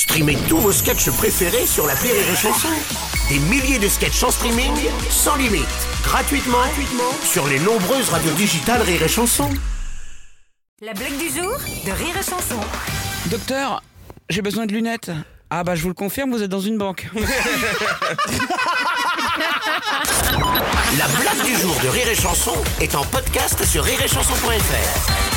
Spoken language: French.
Streamez tous vos sketchs préférés sur la Rire et Chanson. Des milliers de sketchs en streaming, sans limite, gratuitement, gratuitement sur les nombreuses radios digitales Rire et Chanson. La blague du jour de Rire et Chanson. Docteur, j'ai besoin de lunettes. Ah bah je vous le confirme, vous êtes dans une banque. La blague du jour de Rire et Chanson est en podcast sur rireetchanson.fr.